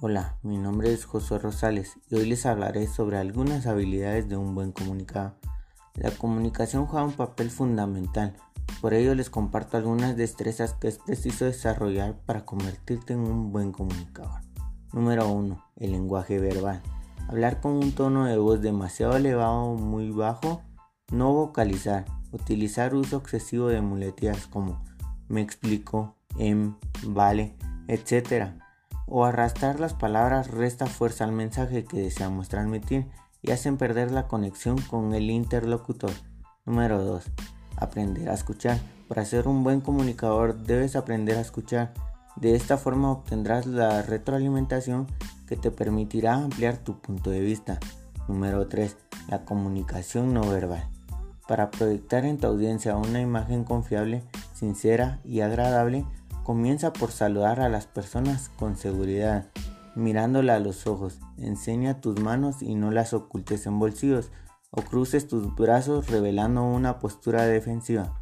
Hola, mi nombre es José Rosales y hoy les hablaré sobre algunas habilidades de un buen comunicador. La comunicación juega un papel fundamental, por ello les comparto algunas destrezas que es preciso desarrollar para convertirte en un buen comunicador. Número 1. El lenguaje verbal. Hablar con un tono de voz demasiado elevado o muy bajo. No vocalizar. Utilizar uso excesivo de muletillas como me explico, em, vale, etc o arrastrar las palabras resta fuerza al mensaje que deseamos transmitir y hacen perder la conexión con el interlocutor. Número 2. Aprender a escuchar. Para ser un buen comunicador debes aprender a escuchar. De esta forma obtendrás la retroalimentación que te permitirá ampliar tu punto de vista. Número 3. La comunicación no verbal. Para proyectar en tu audiencia una imagen confiable, sincera y agradable, Comienza por saludar a las personas con seguridad, mirándola a los ojos. Enseña tus manos y no las ocultes en bolsillos o cruces tus brazos revelando una postura defensiva.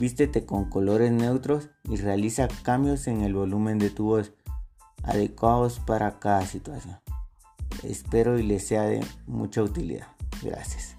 Vístete con colores neutros y realiza cambios en el volumen de tu voz, adecuados para cada situación. Espero y les sea de mucha utilidad. Gracias.